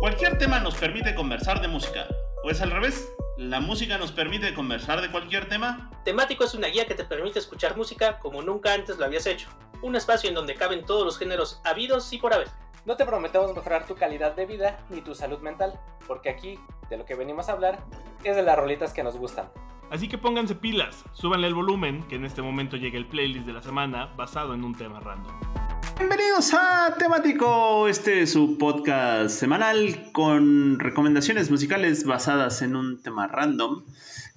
Cualquier tema nos permite conversar de música. ¿O es al revés? ¿La música nos permite conversar de cualquier tema? Temático es una guía que te permite escuchar música como nunca antes lo habías hecho. Un espacio en donde caben todos los géneros habidos y por haber. No te prometemos mejorar tu calidad de vida ni tu salud mental, porque aquí de lo que venimos a hablar es de las rolitas que nos gustan. Así que pónganse pilas, súbanle el volumen, que en este momento llega el playlist de la semana basado en un tema random. Bienvenidos a Temático, este es su podcast semanal con recomendaciones musicales basadas en un tema random,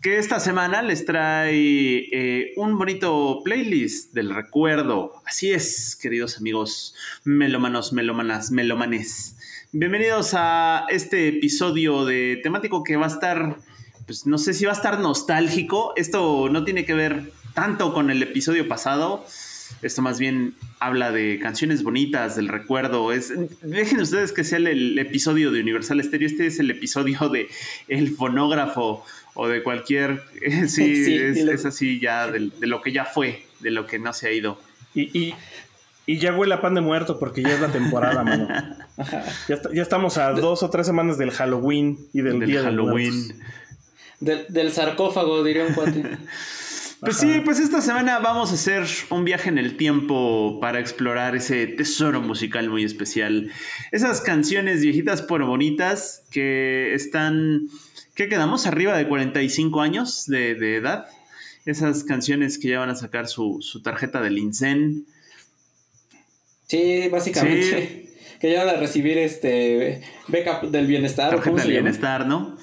que esta semana les trae eh, un bonito playlist del recuerdo. Así es, queridos amigos melómanos, melómanas, melomanes. Bienvenidos a este episodio de temático que va a estar, pues no sé si va a estar nostálgico. Esto no tiene que ver tanto con el episodio pasado. Esto más bien habla de canciones bonitas, del recuerdo. Es, dejen ustedes que sea el, episodio de Universal Stereo. Este es el episodio de El Fonógrafo o de cualquier. sí, es, así ya de, lo que ya fue, de lo que no se ha ido. Y, ya huele a pan de muerto porque ya es la temporada, mano. Ya, estamos a dos o tres semanas del Halloween y del, día de Halloween. Del, del sarcófago, diría un cuate. Pues sí, pues esta semana vamos a hacer un viaje en el tiempo para explorar ese tesoro musical muy especial. Esas canciones viejitas por bonitas que están, ¿qué quedamos? Arriba de 45 años de, edad. Esas canciones que ya van a sacar su, tarjeta del INSEN. Sí, básicamente. Que ya van a recibir este beca del bienestar. Tarjeta del bienestar, ¿no?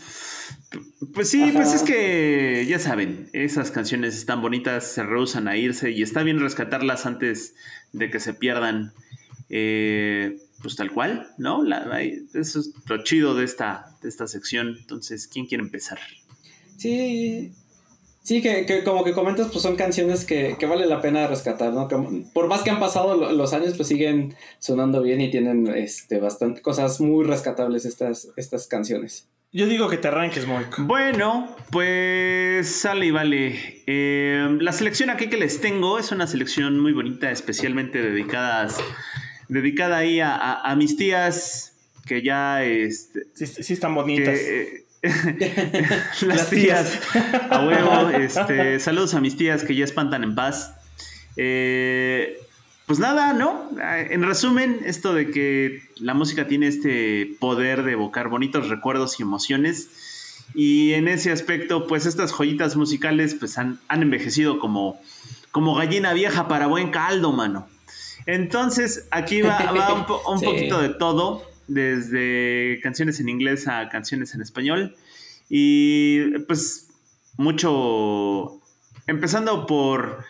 Pues sí, pues es que ya saben, esas canciones están bonitas, se rehusan a irse y está bien rescatarlas antes de que se pierdan. Eh, pues tal cual, ¿no? eso es lo chido de esta, de esta sección. Entonces, ¿quién quiere empezar? Sí, sí, que, como que comentas, pues son canciones que, vale la pena rescatar, ¿no? por más que han pasado los años, pues siguen sonando bien y tienen este, bastante cosas muy rescatables estas, estas canciones. Yo digo que te arranques, Moik. Bueno, pues sale y vale. Eh, la selección aquí que les tengo es una selección muy bonita, especialmente dedicadas, dedicada ahí a, mis tías que ya... Este, sí, están bonitas. Eh, las, tías, a huevo. Este, saludos a mis tías que ya espantan en paz. Eh, pues nada, ¿no? En resumen, esto de que la música tiene este poder de evocar bonitos recuerdos y emociones. Y en ese aspecto, pues estas joyitas musicales pues han, envejecido como, como gallina vieja para buen caldo, mano. Entonces, aquí va, un, poquito de todo, desde canciones en inglés a canciones en español. Y pues mucho, empezando por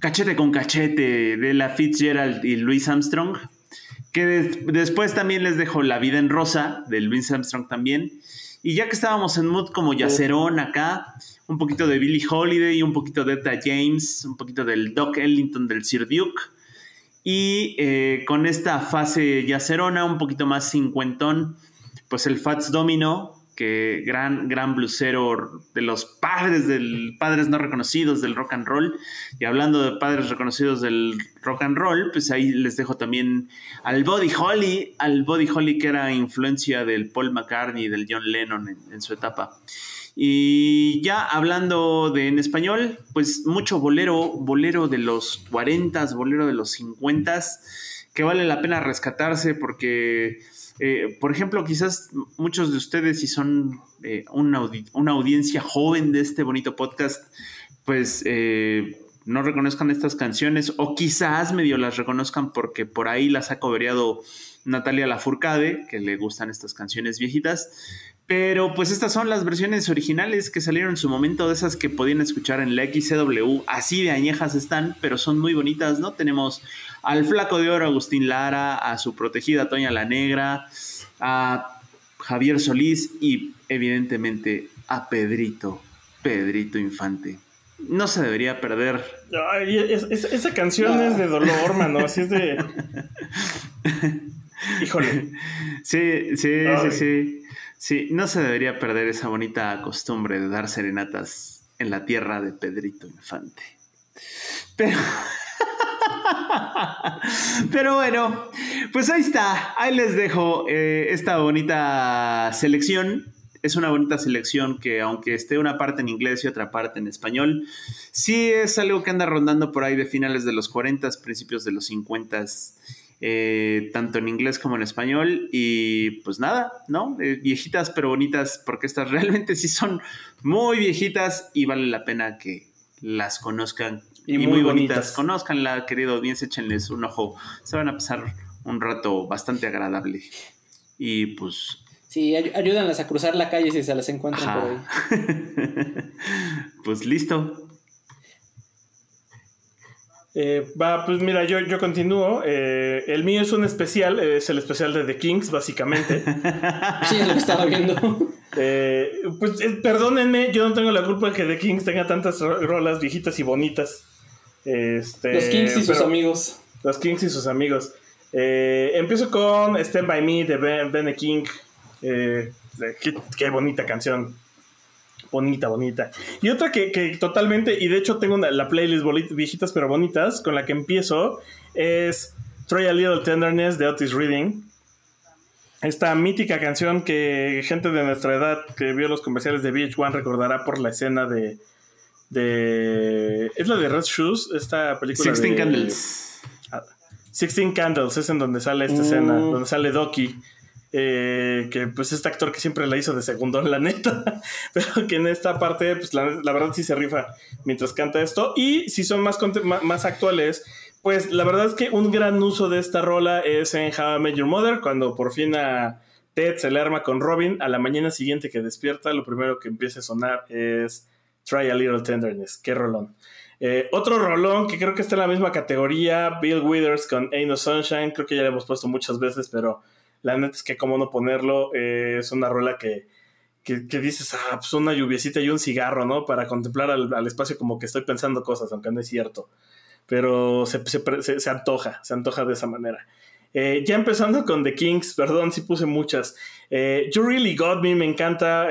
Cachete con Cachete de la Fitzgerald y Louis Armstrong, que después también les dejo La vida en rosa de Louis Armstrong también. Y ya que estábamos en mood como yacerón acá, un poquito de Billie Holiday, un poquito de Etta James, un poquito del Doc Ellington del Sir Duke. Y eh, con esta fase yacerona, un poquito más cincuentón, pues el Fats Domino que gran, gran blusero de los padres del padres no reconocidos del rock and roll. Y hablando de padres reconocidos del rock and roll, pues ahí les dejo también al Body Holly, al Body Holly que era influencia del Paul McCartney y del John Lennon en, su etapa. Y ya hablando de en español, pues mucho bolero, bolero de los 40, bolero de los 50, que vale la pena rescatarse porque eh, por ejemplo, quizás muchos de ustedes, si son eh, una, audiencia joven de este bonito podcast, pues eh, no reconozcan estas canciones o quizás medio las reconozcan porque por ahí las ha cobereado Natalia Lafourcade, que le gustan estas canciones viejitas. Pero pues estas son las versiones originales que salieron en su momento, de esas que podían escuchar en la XCW, así de añejas están, pero son muy bonitas, ¿no? Tenemos al Flaco de Oro Agustín Lara, a su protegida Toña la Negra, a Javier Solís y evidentemente a Pedrito, Pedrito Infante. No se debería perder. esa canción es de dolor, mano, así es de... Híjole. Sí, sí, sí, sí. Sí, no se debería perder esa bonita costumbre de dar serenatas en la tierra de Pedrito Infante. Pero... Pero bueno, pues ahí está. Ahí les dejo eh, esta bonita selección. Es una bonita selección que aunque esté una parte en inglés y otra parte en español, sí es algo que anda rondando por ahí de finales de los 40, principios de los 50 eh, tanto en inglés como en español. Y pues nada, ¿no? Eh, viejitas pero bonitas, porque estas realmente sí son muy viejitas y vale la pena que las conozcan. Y, muy, bonitas. bonitas. Conozcanla, querido audiencia, échenles un ojo. Se van a pasar un rato bastante agradable. Y pues Sí, ayúdanlas a cruzar la calle si se las encuentran por ahí. pues listo. Eh, va, pues mira, yo, yo continúo. Eh, el mío es un especial, es el especial de The Kings, básicamente. sí, es lo que estaba viendo. Eh, pues perdónenme, yo no tengo la culpa de que The Kings tenga tantas rolas viejitas y bonitas. Este, los Kings y sus amigos. Los Kings y sus amigos. empiezo con Stand By Me de Ben, ben King. Qué, qué bonita canción bonita, bonita. Y otra que, totalmente, y de hecho tengo la playlist viejitas pero bonitas, con la que empiezo, es Try a Little Tenderness de Otis Reading. Esta mítica canción que gente de nuestra edad que vio los comerciales de VH1 recordará por la escena de. de es la de Red Shoes, esta película. Sixteen Candles. Ah, Sixteen Candles es en donde sale esta escena, mm. donde sale Doki. Eh, que pues este actor que siempre la hizo de segundo, la neta, pero que en esta parte, pues la, verdad sí se rifa mientras canta esto. Y si son más, más actuales, pues la verdad es que un gran uso de esta rola es en How I Met Your Mother, cuando por fin a Ted se le arma con Robin, a la mañana siguiente que despierta, lo primero que empieza a sonar es Try a Little Tenderness, qué rolón. Eh, otro rolón que creo que está en la misma categoría, Bill Withers con Ain't No Sunshine, creo que ya le hemos puesto muchas veces, pero la neta es que cómo no ponerlo, eh, es una rola que, que, dices, ah, pues una lluviecita y un cigarro, ¿no? Para contemplar al, espacio como que estoy pensando cosas, aunque no es cierto. Pero se, se, antoja, se antoja de esa manera. Eh, ya empezando con The Kings, perdón si puse muchas. Eh, you Really Got Me, me encanta.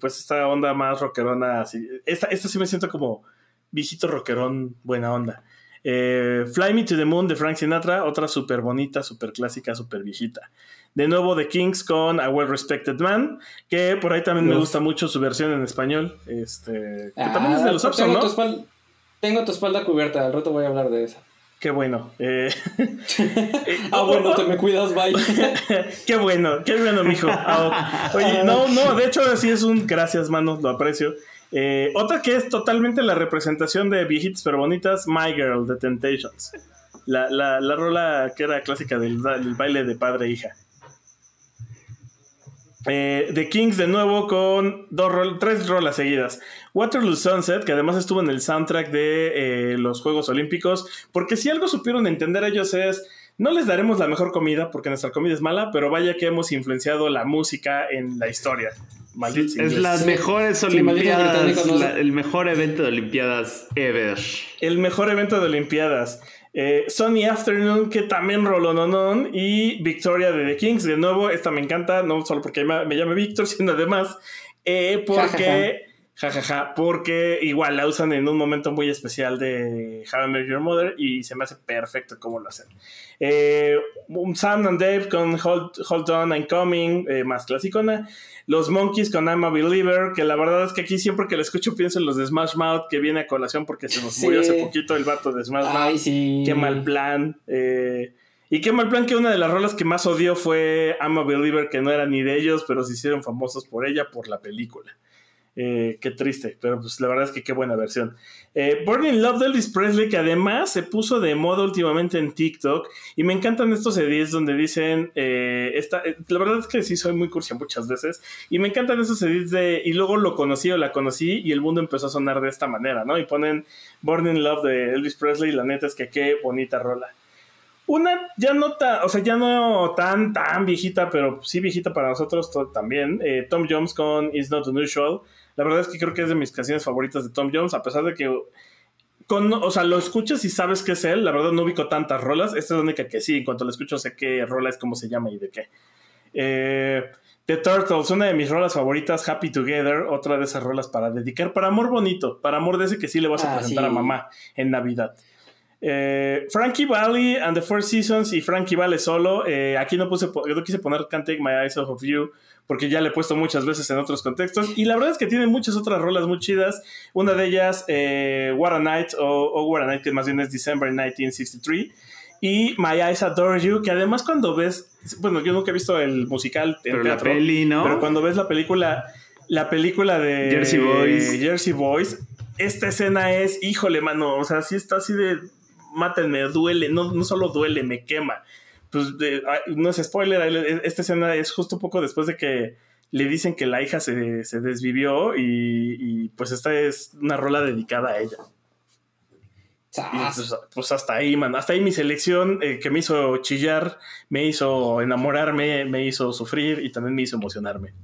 pues esta onda más rockerona. Así. Esta, esta sí me siento como viejito rockerón, buena onda. Eh, Fly Me to the Moon de Frank Sinatra, otra súper bonita, súper clásica, súper viejita. De nuevo The Kings con A Well Respected Man, que por ahí también me gusta mucho su versión en español. Este, que también es de los ah, tengo, tu espalda, tengo tu espalda cubierta, al rato voy a hablar de esa. Qué bueno. Eh, ah, bueno, te me cuidas, bye. qué bueno, qué bueno, mijo. Ah, Oye, no, no, de hecho, sí es un gracias, mano, lo aprecio. Eh, otra que es totalmente la representación de viejitas pero bonitas, My Girl de Temptations. La, la, la rola que era clásica del, baile de padre e hija. Eh, The Kings de nuevo con dos tres rolas seguidas. Waterloo Sunset, que además estuvo en el soundtrack de eh, los Juegos Olímpicos, porque si algo supieron entender ellos es, no les daremos la mejor comida, porque nuestra comida es mala, pero vaya que hemos influenciado la música en la historia es las mejores Olimpiadas, el mejor evento de Olimpiadas ever. El mejor evento de Olimpiadas. Eh, Sunny Afternoon, que también roló non y Victoria de The Kings. De nuevo, esta me encanta, no solo porque me, llame Victor, sino además eh, porque jajaja, porque igual la usan en un momento muy especial de How I Met Your Mother y se me hace perfecto cómo lo hacen. Eh, Sam and Dave con Hold, On I'm Coming, eh, más clasicona. Los Monkeys con I'm a Believer, que la verdad es que aquí siempre que la escucho pienso en los de Smash Mouth que viene a colación porque se nos murió hace poquito el vato de Smash Mouth. Qué mal plan. Eh, y qué mal plan que una de las rolas que más odió fue I'm a Believer, que no era ni de ellos, pero se hicieron famosos por ella, por la película. Eh, qué triste, pero pues la verdad es que qué buena versión. Eh, Burning Love de Elvis Presley, que además se puso de moda últimamente en TikTok, y me encantan estos edits donde dicen, eh, esta, la verdad es que sí soy muy cursi muchas veces, y me encantan esos edits de, y luego lo conocí o la conocí, y el mundo empezó a sonar de esta manera, ¿no? Y ponen Burning Love de Elvis Presley, y la neta es que qué bonita rola. Una ya no o sea, ya no tan, tan viejita, pero sí viejita para nosotros también. Tom Jones con It's Not Unusual. La verdad es que creo que es de mis canciones favoritas de Tom Jones, a pesar de que con, o sea, lo escuchas y sabes que es él. La verdad no ubico tantas rolas. Esta es la única que sí, en cuanto lo escucho sé qué rola es, cómo se llama y de qué. Eh, The Turtles, una de mis rolas favoritas, Happy Together, otra de esas rolas para dedicar, para amor bonito, para amor de ese que sí le vas a ah, presentar a mamá en Navidad. Eh, Frankie Valley and the Four Seasons y Frankie Valley solo. Eh, aquí no puse, yo no quise poner Can't Take My Eyes Off of You porque ya le he puesto muchas veces en otros contextos. Y la verdad es que tiene muchas otras rolas muy chidas. Una de ellas, eh, What a Night o, What a Night, que más bien es December 1963. Y My Eyes Adore You, que además cuando ves, bueno, yo nunca he visto el musical en pero peli, ¿no? Pero cuando ves la película, la película de Jersey Boys, Jersey Boys, esta escena es, híjole, mano, o sea, sí está así de, mátenme, duele, no, no solo duele, me quema pues no es spoiler, esta escena es justo poco después de que le dicen que la hija se, desvivió y, pues esta es una rola dedicada a ella. Pues, pues, hasta ahí, man. Hasta ahí mi selección eh, que me hizo chillar, me hizo enamorarme, me hizo sufrir y también me hizo emocionarme.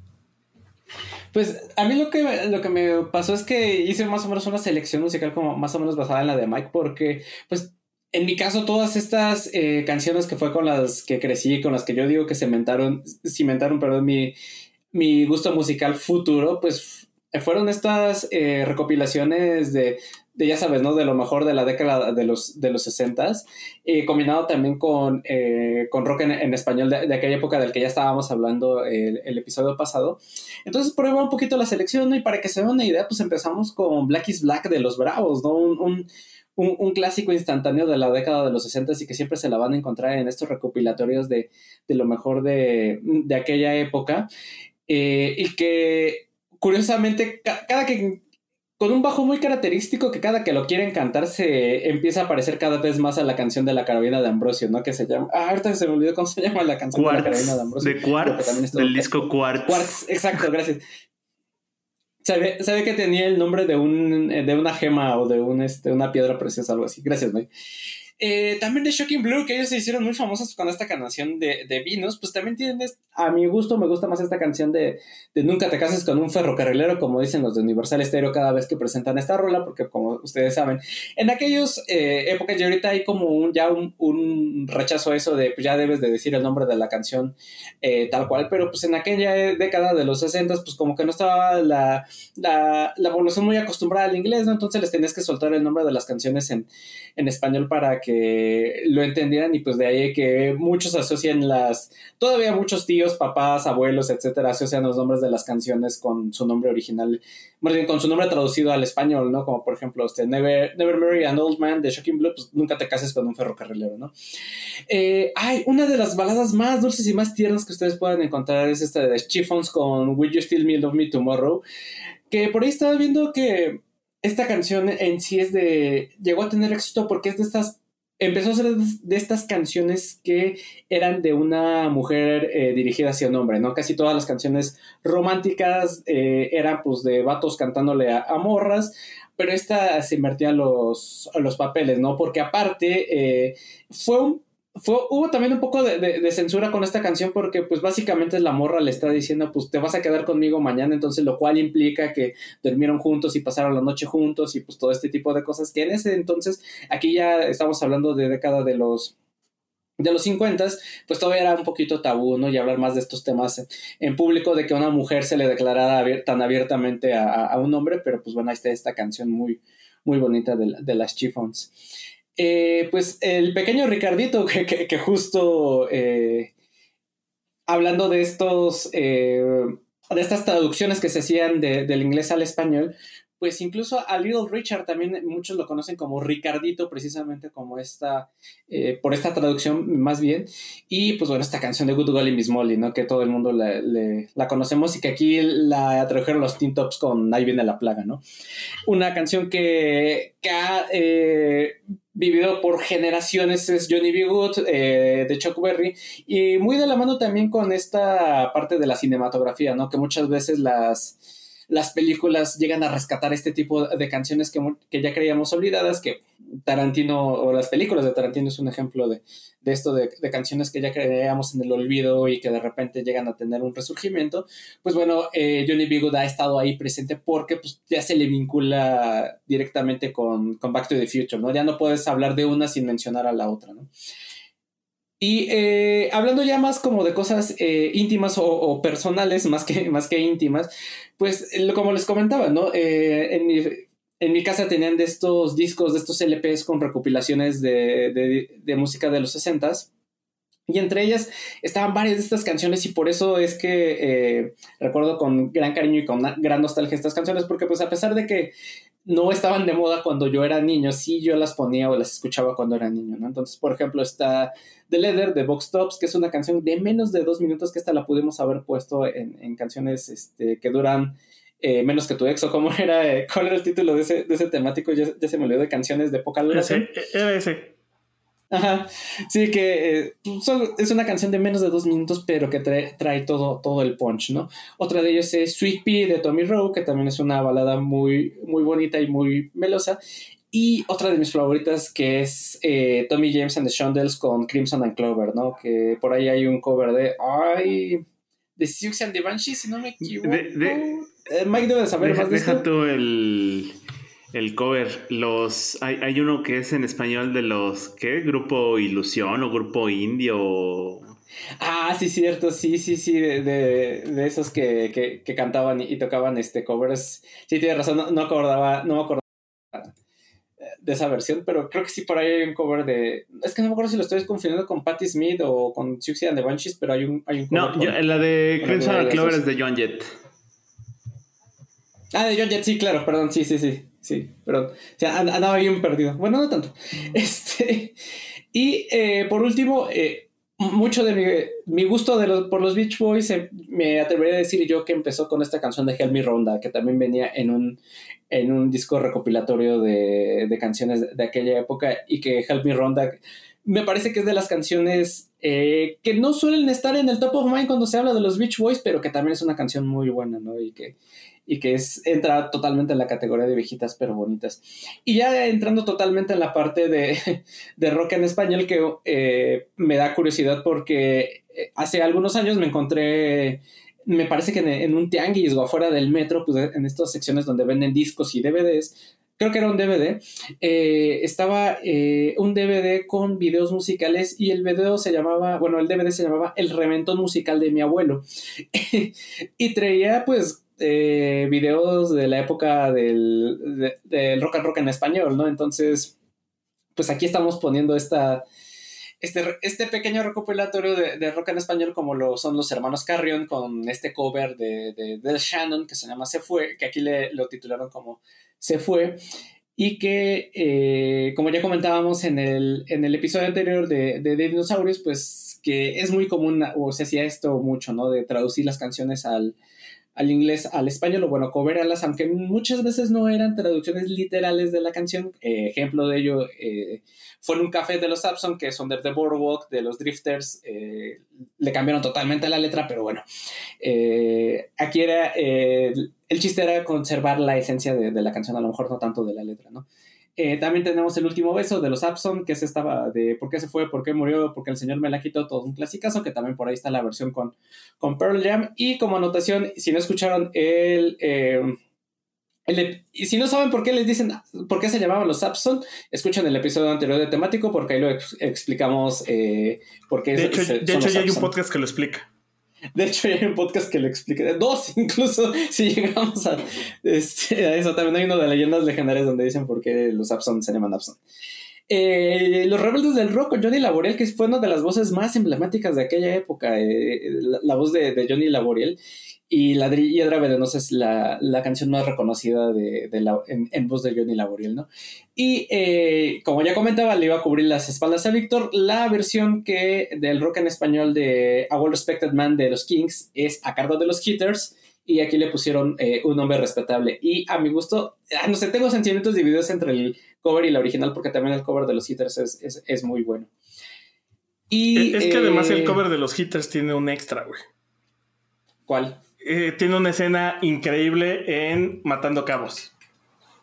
Pues a mí lo que, lo que me pasó es que hice más o menos una selección musical como más o menos basada en la de Mike porque pues en mi caso, todas estas eh, canciones que fue con las que crecí, con las que yo digo que cimentaron, cimentaron perdón, mi, mi gusto musical futuro, pues fueron estas eh, recopilaciones de, de, ya sabes, ¿no? De lo mejor de la década de los, de los 60 eh, combinado también con, con rock en, español de, aquella época del que ya estábamos hablando el, el episodio pasado. Entonces prueba un poquito la selección y para que se den una idea, pues empezamos con Black is Black de los Bravos, ¿no? un un, clásico instantáneo de la década de los 60 y que siempre se la van a encontrar en estos recopilatorios de, lo mejor de, aquella época. Eh, y que curiosamente, cada que con un bajo muy característico que cada que lo quieren cantar se empieza a parecer cada vez más a la canción de la carabina de Ambrosio, ¿no? Que se llama. Ah, ahorita se me olvidó cómo se llama la canción de la carabina de Ambrosio. De Quartz, del disco Quartz. Quartz, exacto, gracias. Sabe, que tenía el nombre de, un, de una gema o de un, este, una piedra preciosa, algo así. Gracias, Mike. Eh, también de Shocking Blue, que ellos se hicieron muy famosos con esta canción de, de Vinos, pues también tienen, a mi gusto me gusta más esta canción de, de, Nunca te cases con un ferrocarrilero, como dicen los de Universal Stereo cada vez que presentan esta rola, porque como ustedes saben, en aquellas eh, épocas y ahorita hay como un, ya un, un, rechazo a eso de, pues ya debes de decir el nombre de la canción eh, tal cual, pero pues en aquella década de los 60, pues como que no estaba la, la, la población muy acostumbrada al inglés, ¿no? Entonces les tenías que soltar el nombre de las canciones en, en español para que lo entendieran y pues de ahí que muchos asocian las, todavía muchos tíos, papás, abuelos, etcétera, asocian los nombres de las canciones con su nombre original, más bien con su nombre traducido al español, ¿no? Como por ejemplo, este, Never, Never Marry an Old Man de Shocking Blue, pues nunca te cases con un ferrocarrilero, ¿no? Eh, ay, una de las baladas más dulces y más tiernas que ustedes pueden encontrar es esta de Chiffons con Will You Still Me Love Me Tomorrow, que por ahí estaba viendo que esta canción en sí es de. llegó a tener éxito porque es de estas empezó a ser de estas canciones que eran de una mujer eh, dirigida hacia un hombre, ¿no? Casi todas las canciones románticas eh, eran pues de vatos cantándole a, morras, pero esta se invertía los, los papeles, ¿no? Porque aparte eh, fue un hubo también un poco de, censura con esta canción porque pues básicamente la morra le está diciendo pues te vas a quedar conmigo mañana, entonces lo cual implica que durmieron juntos y pasaron la noche juntos y pues todo este tipo de cosas que en ese entonces, aquí ya estamos hablando de década de los de los 50, pues todavía era un poquito tabú, ¿no? Y hablar más de estos temas en, público, de que una mujer se le declarara tan abiertamente a, un hombre, pero pues bueno, ahí está esta canción muy, muy bonita de, de las Chiffons. Eh, pues el pequeño Ricardito, que, justo eh, hablando de estos, eh, de estas traducciones que se hacían del inglés al español, pues incluso a Little Richard también muchos lo conocen como Ricardito, precisamente como esta, por esta traducción más bien. Y pues bueno, esta canción de Good Golly Miss Molly, ¿no? Que todo el mundo la, conocemos y que aquí la tradujeron los Teen Tops con Ahí viene la plaga, ¿no? Una canción que, ha eh, vivido por generaciones es Johnny B. Good eh, de Chuck Berry y muy de la mano también con esta parte de la cinematografía, ¿no? Que muchas veces las las películas llegan a rescatar este tipo de canciones que, ya creíamos olvidadas, que Tarantino o las películas de Tarantino es un ejemplo de, esto de, canciones que ya creíamos en el olvido y que de repente llegan a tener un resurgimiento. Pues bueno, eh, Johnny B. ha estado ahí presente porque pues, ya se le vincula directamente con, Back to the Future, ¿no? Ya no puedes hablar de una sin mencionar a la otra, ¿no? Y eh, hablando ya más como de cosas eh, íntimas o, personales, más que, más que íntimas, pues como les comentaba, ¿no? Eh, en, mi, en mi casa tenían de estos discos, de estos LPs con recopilaciones de, de, música de los 60s. Y entre ellas estaban varias de estas canciones y por eso es que eh, recuerdo con gran cariño y con gran nostalgia estas canciones, porque pues a pesar de que no estaban de moda cuando yo era niño, sí yo las ponía o las escuchaba cuando era niño, ¿no? Entonces, por ejemplo, está The Leather de Box Tops, que es una canción de menos de dos minutos, que esta la pudimos haber puesto en, canciones este, que duran eh, menos que tu ex, o cómo era, eh, cuál era el título de ese, de ese temático, ya, se me olvidó de canciones de poca duración. Era ese. Ajá, sí, que eh, es una canción de menos de dos minutos, pero que trae, trae, todo, todo el punch, ¿no? Otra de ellos es Sweet Pea de Tommy Rowe, que también es una balada muy, muy bonita y muy melosa. Y otra de mis favoritas que es Tommy James and the Shondells con Crimson and Clover, ¿no? Que por ahí hay un cover de, ay, de Sioux and the Banshee, si no me equivoco. Eh, Mike debe saber deja, más de Deja tú el, el cover. Los, hay, hay, uno que es en español de los, ¿qué? Grupo Ilusión o Grupo Indio. Ah, sí, cierto, sí, sí, sí, de, de, esos que, que, que, cantaban y, tocaban este covers. Sí, tienes razón, no, no, acordaba, no me acordaba de esa versión, pero creo que sí por ahí hay un cover de... Es que no me acuerdo si lo estoy confundiendo con Patti Smith o con Siouxsie and the Banshees, pero hay un, hay un cover. No, la de Crimson Clover es de John Jett. Ah, de John Jett, sí, claro, perdón, sí, sí, sí, sí, perdón. O sea, andaba bien perdido. Bueno, no tanto. Este, y eh, por último, eh, mucho de mi, mi gusto de los, por los Beach Boys, eh, me atrevería a decir yo que empezó con esta canción de Help Me Ronda, que también venía en un, en un disco recopilatorio de, de canciones de, aquella época y que Help Me Ronda me parece que es de las canciones que no suelen estar en el top of mind cuando se habla de los Beach Boys, pero que también es una canción muy buena, ¿no? Y que, y que es, entra totalmente en la categoría de viejitas pero bonitas. Y ya entrando totalmente en la parte de, de rock en español que eh, me da curiosidad porque eh, hace algunos años me encontré, me parece que en, un tianguis o afuera del metro, pues en estas secciones donde venden discos y DVDs, creo que era un DVD, eh, estaba un DVD con videos musicales y el video se llamaba, bueno, el DVD se llamaba El Reventón Musical de mi abuelo. y traía pues eh, videos de la época del, rock and rock en español, ¿no? Entonces, pues aquí estamos poniendo esta, este, este pequeño recopilatorio de, rock en español como lo son los hermanos Carrion con este cover de, de, Shannon que se llama Se Fue, que aquí le, lo titularon como Se Fue y que, eh, como ya comentábamos en el, en el episodio anterior de, de, Dinosaurios, pues que es muy común, o se hacía esto mucho, ¿no? De traducir las canciones al, al inglés, al español, o bueno, coverarlas, aunque muchas veces no eran traducciones literales de la canción. Eh, ejemplo de ello eh, fue en un café de los Sapson, que son de The Boardwalk, de los Drifters, eh, le cambiaron totalmente la letra, pero bueno, aquí era, el chiste era conservar la esencia de la canción, a lo mejor no tanto de la letra, ¿no? Eh, también tenemos el último beso de los Abson, que es estaba de por qué se fue, por qué murió, porque el señor me la quitó, todo un clasicazo, que también por ahí está la versión con, con Pearl Jam. Y como anotación, si no escucharon el, eh, y si no saben por qué les dicen, por qué se llamaban los Abson, escuchen el episodio anterior de temático, porque ahí lo explicamos eh, por qué. De hecho, de hecho ya hay un podcast que lo explica. De hecho, hay un podcast que lo explica. Dos, incluso, si llegamos a, este, eso. También hay uno de leyendas legendarias donde dicen por qué los Abson se llaman Abson. Eh, los Rebeldes del Rock Johnny Laboriel, que fue una de las voces más emblemáticas de aquella época, eh, la, voz de, de, Johnny Laboriel. Y la Hiedra Venenosa es la, la, canción más reconocida de, de la, en, voz de Johnny Laboriel, ¿no? Y eh, como ya comentaba, le iba a cubrir las espaldas a Víctor. La versión que del rock en español de A Well Respected Man de los Kings es a cargo de los Hitters. Y aquí le pusieron eh, un nombre respetable. Y a mi gusto, ah, no sé, tengo sentimientos divididos entre el cover y la original, porque también el cover de los Hitters es, es, es muy bueno. Y, es que además el eh, cover de los Hitters tiene un extra, güey. ¿Cuál? Eh, tiene una escena increíble en Matando Cabos.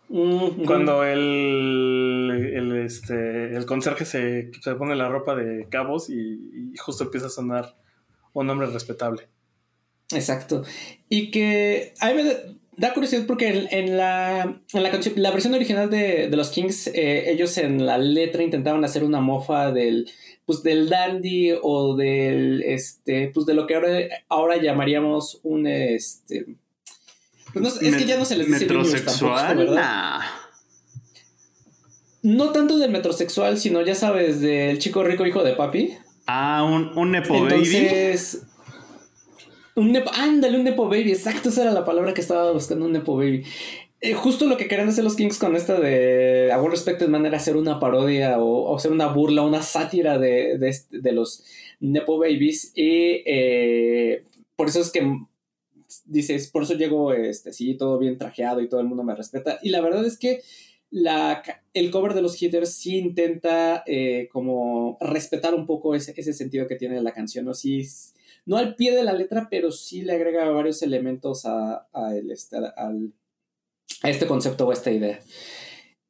Cuando el, el, este, el conserje se, se, pone la ropa de cabos y, justo empieza a sonar un nombre respetable. Exacto. Y que a mí me da curiosidad porque en, la, en la, la, versión original de, de los Kings, eh, ellos en la letra intentaban hacer una mofa del, pues del dandy o del este pues de lo que ahora, ahora llamaríamos un este pues es que ya no se les dice metrosexual no tanto del metrosexual, sino ya sabes, del chico rico hijo de papi. Ah, un, un Nepo Entonces, un nepo, ándale, un Nepo Baby, exacto, esa era la palabra que estaba buscando, un Nepo Baby. Eh, justo lo que querían hacer los Kings con esta de A One Respected Man era hacer una parodia o, hacer una burla, una sátira de, de, este- los Nepo Babies. Y eh, por eso es que dices, por eso llego, este, sí, todo bien trajeado y todo el mundo me respeta. Y la verdad es que la, el cover de los Hitters sí intenta eh, como respetar un poco ese, ese sentido que tiene la canción, ¿no? Sí, no al pie de la letra, pero sí le agrega varios elementos a, el, este, a este concepto o a esta idea.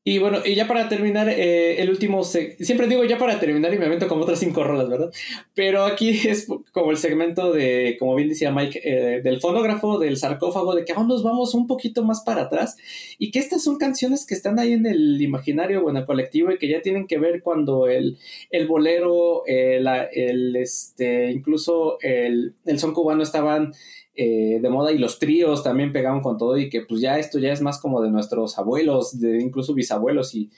Y bueno, y ya para terminar, eh, el último, siempre digo ya para terminar y me avento como otras cinco rolas, ¿verdad? Pero aquí es como el segmento de, como bien decía Mike, eh, del fonógrafo, del sarcófago, de que aún nos vamos un poquito más para atrás y que estas son canciones que están ahí en el imaginario o en el colectivo y que ya tienen que ver cuando el, el bolero, eh, el, este, incluso el, el son cubano estaban eh, de moda y los tríos también pegaban con todo y que pues ya esto ya es más como de nuestros abuelos, de incluso bisabuelos y,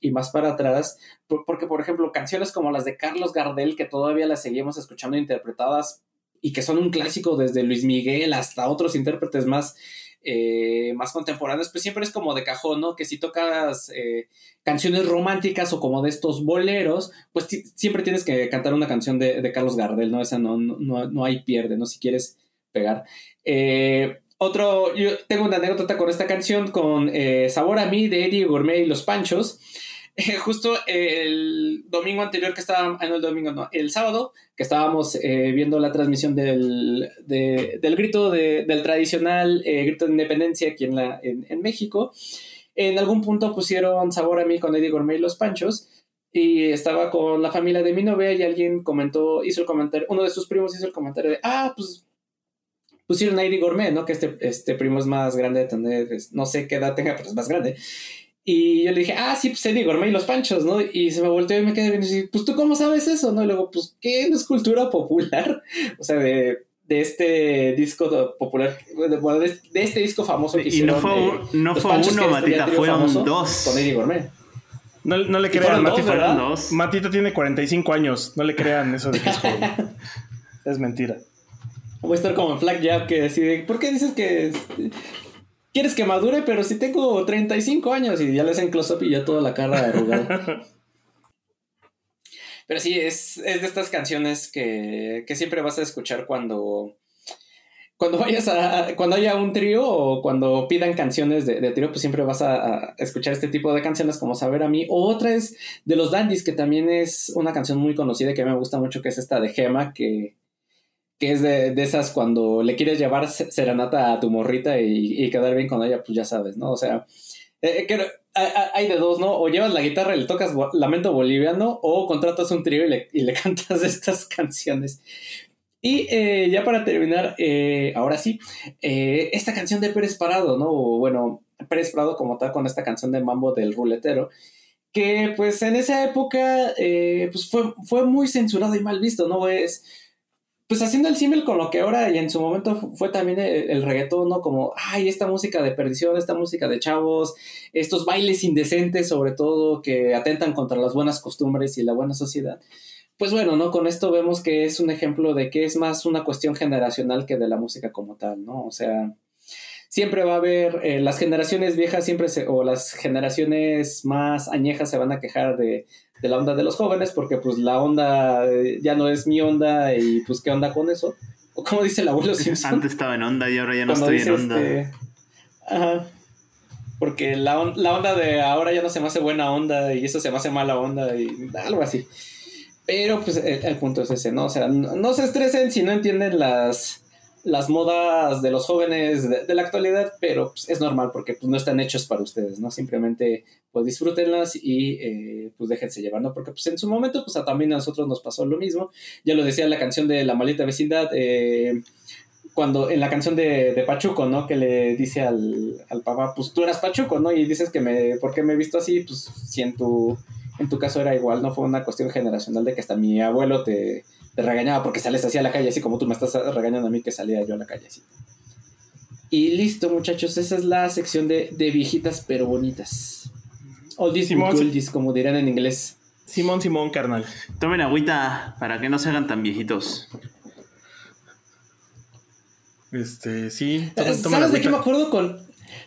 y más para atrás, por- porque por ejemplo canciones como las de Carlos Gardel que todavía las seguimos escuchando interpretadas y que son un clásico desde Luis Miguel hasta otros intérpretes más, eh, más contemporáneos, pues siempre es como de cajón, ¿no? Que si tocas eh, canciones románticas o como de estos boleros, pues siempre tienes que cantar una canción de, de Carlos Gardel, ¿no? Esa no, no, no hay pierde, ¿no? Si quieres pegar. Eh, otro, yo tengo una anécdota con esta canción, con eh, Sabor a mí de Eddie Gourmet y los Panchos. Eh, justo el domingo anterior que estábamos, ah, no el domingo, no, el sábado, que estábamos eh, viendo la transmisión del, de- del grito de- del tradicional eh, grito de independencia aquí en, la, en, en México, en algún punto pusieron Sabor a mí con Eddie Gourmet y los Panchos. Y estaba con la familia de mi novia y alguien comentó, hizo el comentario, uno de sus primos hizo el comentario de, ah, pues pusieron a Eddie Gourmet, ¿no? Que este, este primo es más grande de tener, es- no sé qué edad tenga, pero es más grande. Y yo le dije, ah, sí, pues Eddie Gourmet y los panchos, ¿no? Y se me volteó y me quedé viendo y dije, pues tú cómo sabes eso, ¿no? Y luego, pues, ¿qué no es cultura popular? O sea, de, de este disco popular, bueno, de, de este disco famoso que Y no fue, eh, no fue uno, Matita, fueron dos. Con Eddie Gourmet. No, no le crean, Matita. Matita tiene 45 años. No le crean eso de que es joven. Es mentira. Voy a estar como en Flag Jab que decide, ¿por qué dices que quieres que madure? Pero si tengo 35 años y ya le hacen close-up y ya toda la cara arrugada. Pero sí, es, es de estas canciones que, que siempre vas a escuchar cuando, cuando vayas a, cuando haya un trío o cuando pidan canciones de, de trío, pues siempre vas a, escuchar este tipo de canciones como Saber a mí. O otra es de los Dandies, que también es una canción muy conocida que me gusta mucho, que es esta de Gema, que, que es de, de esas cuando le quieres llevar se- serenata a tu morrita y, y quedar bien con ella, pues ya sabes, ¿no? O sea, eh, que- hay- de dos, ¿no? O llevas la guitarra y le tocas Lamento Boliviano o contratas un trío y le, y le cantas estas canciones. Y eh, ya para terminar, eh, ahora sí, eh, esta canción de Pérez Parado, ¿no? O bueno, Pérez Parado como tal con esta canción de Mambo del Ruletero, que pues en esa época eh, pues fue, fue muy censurado y mal visto, ¿no? Es, pues haciendo el símil con lo que ahora y en su momento fu- fue también el, el reggaetón, ¿no? Como, ay, esta música de perdición, esta música de chavos, estos bailes indecentes sobre todo que atentan contra las buenas costumbres y la buena sociedad. Pues bueno, ¿no? Con esto vemos que es un ejemplo de que es más una cuestión generacional que de la música como tal, ¿no? O sea, siempre va a haber, eh, las generaciones viejas siempre se, o las generaciones más añejas se van a quejar de, de la onda de los jóvenes porque pues la onda eh, ya no es mi onda y pues qué onda con eso. O como dice el abuelo Simpson. Antes estaba en onda y ahora ya no estoy en onda. este, ajá. Porque la, on- la onda de ahora ya no se me hace buena onda y eso se me hace mala onda y algo así. Pero pues el, el punto es ese, ¿no? O sea, no, no se estresen si no entienden las, las modas de los jóvenes de, la actualidad, pero pues, es normal porque pues, no están hechos para ustedes, ¿no? Simplemente pues disfrútenlas y eh, pues déjense llevar, ¿no? Porque pues en su momento pues también a nosotros nos pasó lo mismo. Ya lo decía la canción de La Maldita Vecindad, eh, cuando en la canción de, de Pachuco, ¿no? Que le dice al, al papá, pues tú eras Pachuco, ¿no? Y dices que me, ¿por qué me he visto así? Pues si en tu, en tu caso era igual, ¿no? Fue una cuestión generacional de que hasta mi abuelo te, te regañaba porque sales así a la calle, así como tú me estás regañando a mí que salía yo a la calle así. Y listo, muchachos, esa es la sección de, de viejitas pero bonitas. Oldies Simón, goldies, como dirán en inglés. Simón, Simón, carnal. Tomen agüita para que no se hagan tan viejitos. Este, sí. Tomen- tomen ¿Sabes de qué me acuerdo con.?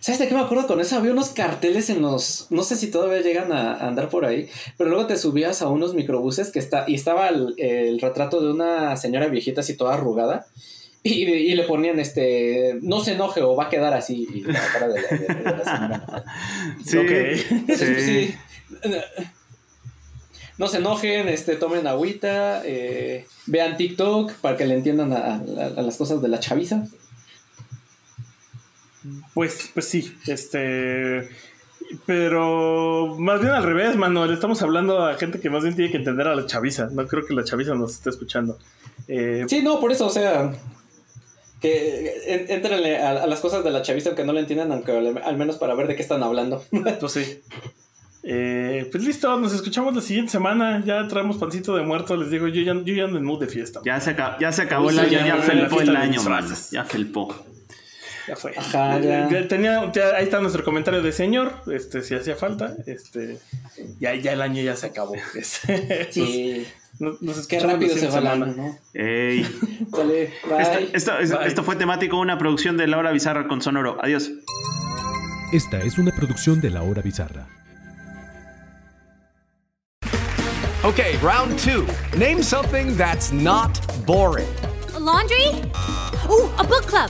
¿Sabes de qué me acuerdo con eso? Había unos carteles en los. No sé si todavía llegan a, a andar por ahí, pero luego te subías a unos microbuses que está. Y estaba el, el retrato de una señora viejita así toda arrugada. Y, y le ponían este. No se enoje o va a quedar así. Y la cara de la, de- de la señora. Sí. Ok. Entonces, Sí. sí. No se enojen, este, tomen agüita, eh, vean TikTok para que le entiendan a, a- a las cosas de la chaviza. Pues, pues sí, este. Pero más bien al revés, mano. Le estamos hablando a gente que más bien tiene que entender a la chaviza. No creo que la chaviza nos esté escuchando. Eh, Sí, no, por eso, o sea, que en- éntrenle a, a las cosas de la chaviza aunque no le entiendan, aunque al, menos para ver de qué están hablando. pues sí. Eh, pues listo, nos escuchamos la siguiente semana. Ya traemos pancito de muerto. Les digo, yo ya, yo ya ando en mood de fiesta. Ya se, acabó, ya se acabó el año, ya, ya, felpó el año, mano. Ya felpó. Ya fue. Ajá, ya. Tenía- ya- ahí está nuestro comentario de señor. Este, si hacía falta. Este, ya, ya el año ya se acabó. Este, Sí, nos- nos qué la rápido se va el año, ¿no? Ey. Sale, bye. Esto, esto- es- Bye. esto fue temático, una producción de Laura Bizarra con Sonoro. Adiós. Esta es una producción de La Hora Bizarra. Okay, round two. Name something that's not boring. A laundry? Ooh, a book club.